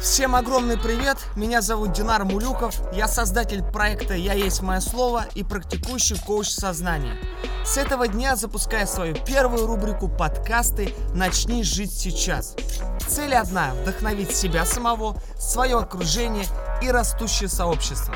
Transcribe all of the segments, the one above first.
Всем огромный привет, меня зовут Динар Мулюков, я создатель проекта «Я есть мое слово» и практикующий коуч сознания. С этого дня запускаю свою первую рубрику подкасты «Начни жить сейчас». Цель одна – вдохновить себя самого, свое окружение и растущее сообщество.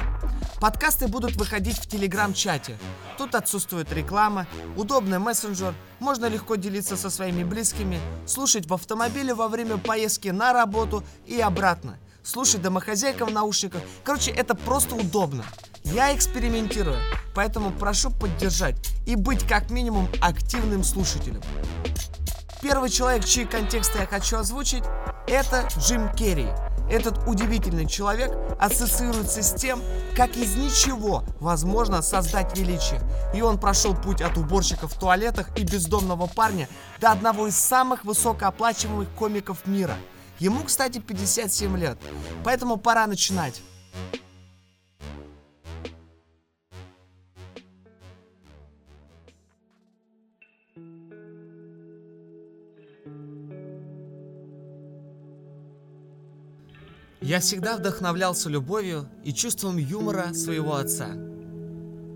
Подкасты будут выходить в телеграм-чате. Тут отсутствует реклама, удобный мессенджер, можно легко делиться со своими близкими, слушать в автомобиле во время поездки на работу и обратно, слушать домохозяйкам в наушниках. Короче, это просто удобно. Я экспериментирую, поэтому прошу поддержать и быть как минимум активным слушателем. Первый человек, чьи контексты я хочу озвучить, это Джим Керри – этот удивительный человек ассоциируется с тем, как из ничего возможно создать величие. И он прошел путь от уборщика в туалетах и бездомного парня до одного из самых высокооплачиваемых комиков мира. Ему, кстати, 57 лет. Поэтому пора начинать. Я всегда вдохновлялся любовью и чувством юмора своего отца.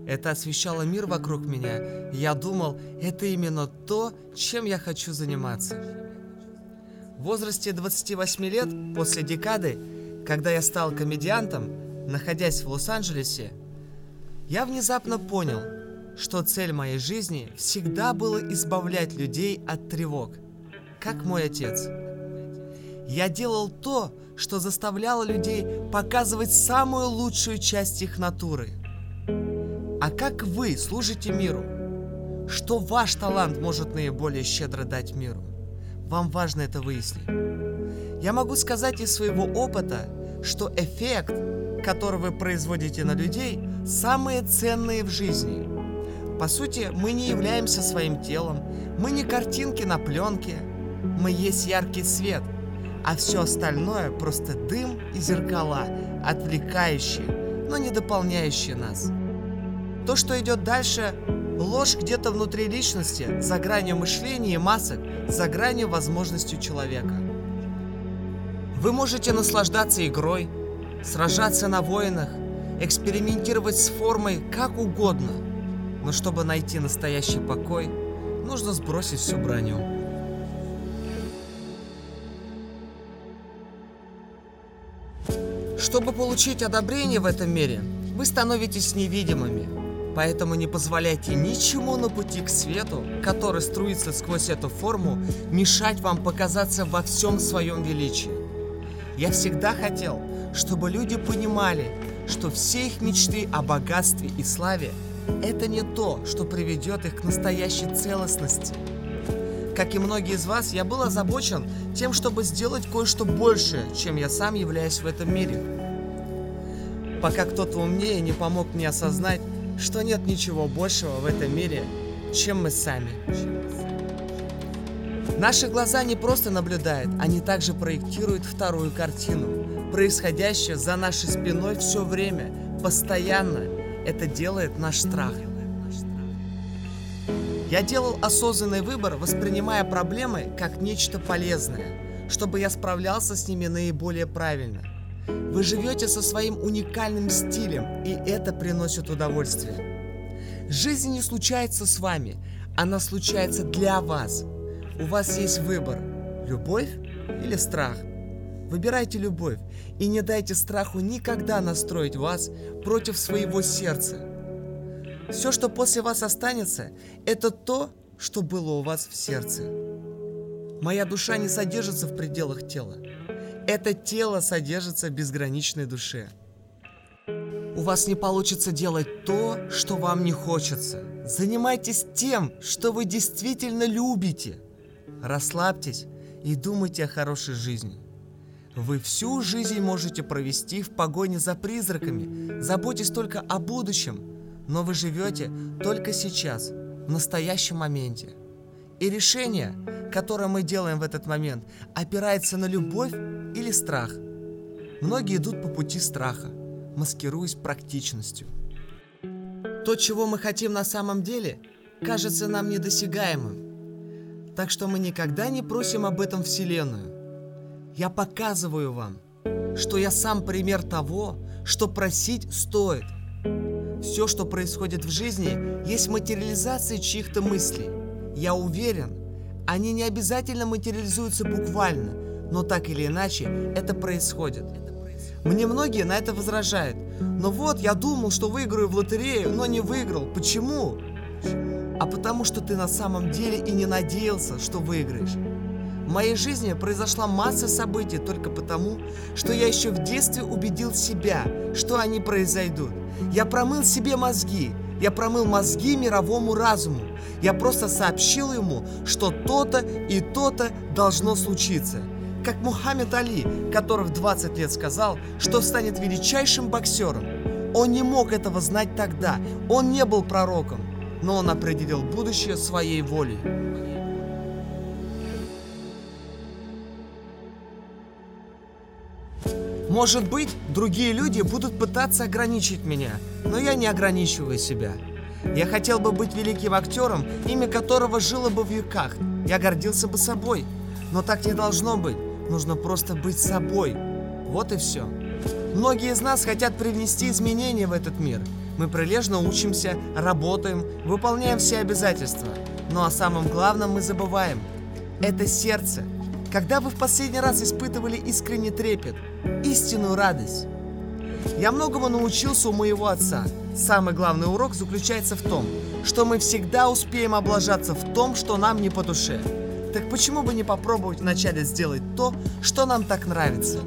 Это освещало мир вокруг меня, и я думал, это именно то, чем я хочу заниматься. В возрасте 28 лет, после декады, когда я стал комедиантом, находясь в Лос-Анджелесе, я внезапно понял, что цель моей жизни всегда было избавлять людей от тревог, как мой отец. Я делал то, что заставляло людей показывать самую лучшую часть их натуры. А как вы служите миру? Что ваш талант может наиболее щедро дать миру? Вам важно это выяснить. Я могу сказать из своего опыта, что эффект, который вы производите на людей, самые ценные в жизни. По сути, мы не являемся своим телом, мы не картинки на пленке, мы есть яркий свет – а все остальное просто дым и зеркала, отвлекающие, но не дополняющие нас. То, что идет дальше, ложь где-то внутри личности, за гранью мышления и масок, за гранью возможностью человека. Вы можете наслаждаться игрой, сражаться на воинах, экспериментировать с формой как угодно, но чтобы найти настоящий покой, нужно сбросить всю броню. Чтобы получить одобрение в этом мире, вы становитесь невидимыми. Поэтому не позволяйте ничему на пути к свету, который струится сквозь эту форму, мешать вам показаться во всем своем величии. Я всегда хотел, чтобы люди понимали, что все их мечты о богатстве и славе – это не то, что приведет их к настоящей целостности. Как и многие из вас, я был озабочен тем, чтобы сделать кое-что большее, чем я сам являюсь в этом мире. Пока кто-то умнее не помог мне осознать, что нет ничего большего в этом мире, чем мы сами. Наши глаза не просто наблюдают, они также проектируют вторую картину, происходящее за нашей спиной все время, постоянно. Это делает наш страх. Я делал осознанный выбор, воспринимая проблемы как нечто полезное, чтобы я справлялся с ними наиболее правильно. Вы живете со своим уникальным стилем, и это приносит удовольствие. Жизнь не случается с вами, она случается для вас. У вас есть выбор – любовь или страх. Выбирайте любовь и не дайте страху никогда настроить вас против своего сердца. Все, что после вас останется, это то, что было у вас в сердце. Моя душа не содержится в пределах тела. Это тело содержится в безграничной душе. У вас не получится делать то, что вам не хочется. Занимайтесь тем, что вы действительно любите. Расслабьтесь и думайте о хорошей жизни. Вы всю жизнь можете провести в погоне за призраками. Заботьтесь только о будущем – но вы живете только сейчас, в настоящем моменте. И решение, которое мы делаем в этот момент, опирается на любовь или страх. Многие идут по пути страха, маскируясь практичностью. То, чего мы хотим на самом деле, кажется нам недосягаемым. Так что мы никогда не просим об этом Вселенную. Я показываю вам, что я сам пример того, что просить стоит. Все, что происходит в жизни, есть материализация чьих-то мыслей. Я уверен, они не обязательно материализуются буквально, но так или иначе это происходит. Мне многие на это возражают. Но вот, я думал, что выиграю в лотерею, но не выиграл. Почему? А потому что ты на самом деле и не надеялся, что выиграешь. В моей жизни произошла масса событий только потому, что я еще в детстве убедил себя, что они произойдут. Я промыл себе мозги, я промыл мозги мировому разуму. Я просто сообщил ему, что то-то и то-то должно случиться. Как Мухаммед Али, который в 20 лет сказал, что станет величайшим боксером. Он не мог этого знать тогда, он не был пророком, но он определил будущее своей волей. Может быть, другие люди будут пытаться ограничить меня, но я не ограничиваю себя. Я хотел бы быть великим актером, имя которого жило бы в веках. Я гордился бы собой. Но так не должно быть. Нужно просто быть собой. Вот и все. Многие из нас хотят привнести изменения в этот мир. Мы прилежно учимся, работаем, выполняем все обязательства. Но о самом главном мы забываем. Это сердце. Когда вы в последний раз испытывали искренний трепет, истинную радость? Я многому научился у моего отца. Самый главный урок заключается в том, что мы всегда успеем облажаться в том, что нам не по душе. Так почему бы не попробовать вначале сделать то, что нам так нравится?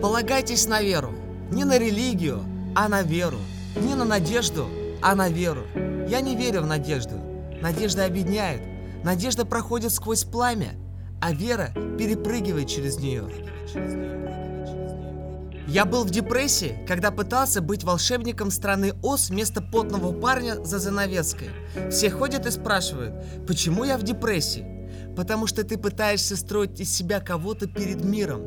Полагайтесь на веру. Не на религию, а на веру. Не на надежду, а на веру. Я не верю в надежду. Надежда объединяет. Надежда проходит сквозь пламя, а вера перепрыгивает через нее. Я был в депрессии, когда пытался быть волшебником страны Оз вместо потного парня за занавеской. Все ходят и спрашивают, почему я в депрессии? Потому что ты пытаешься строить из себя кого-то перед миром.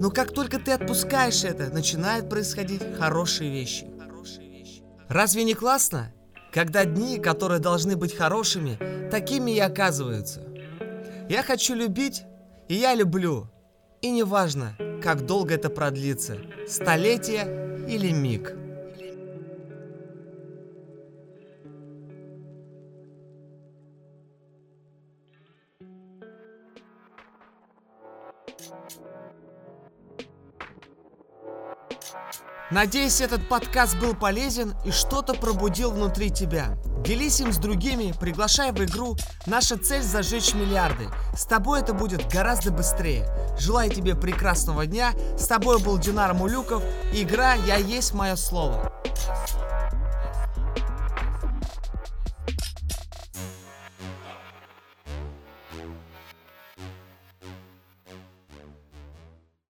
Но как только ты отпускаешь это, начинают происходить хорошие вещи. Разве не классно? Когда дни, которые должны быть хорошими, такими и оказываются. Я хочу любить, и я люблю. И неважно, как долго это продлится, столетие или миг. Надеюсь, этот подкаст был полезен и что-то пробудил внутри тебя. Делись им с другими, приглашай в игру. Наша цель зажечь миллиарды. С тобой это будет гораздо быстрее. Желаю тебе прекрасного дня. С тобой был Динар Мулюков. Игра «Я есть мое слово».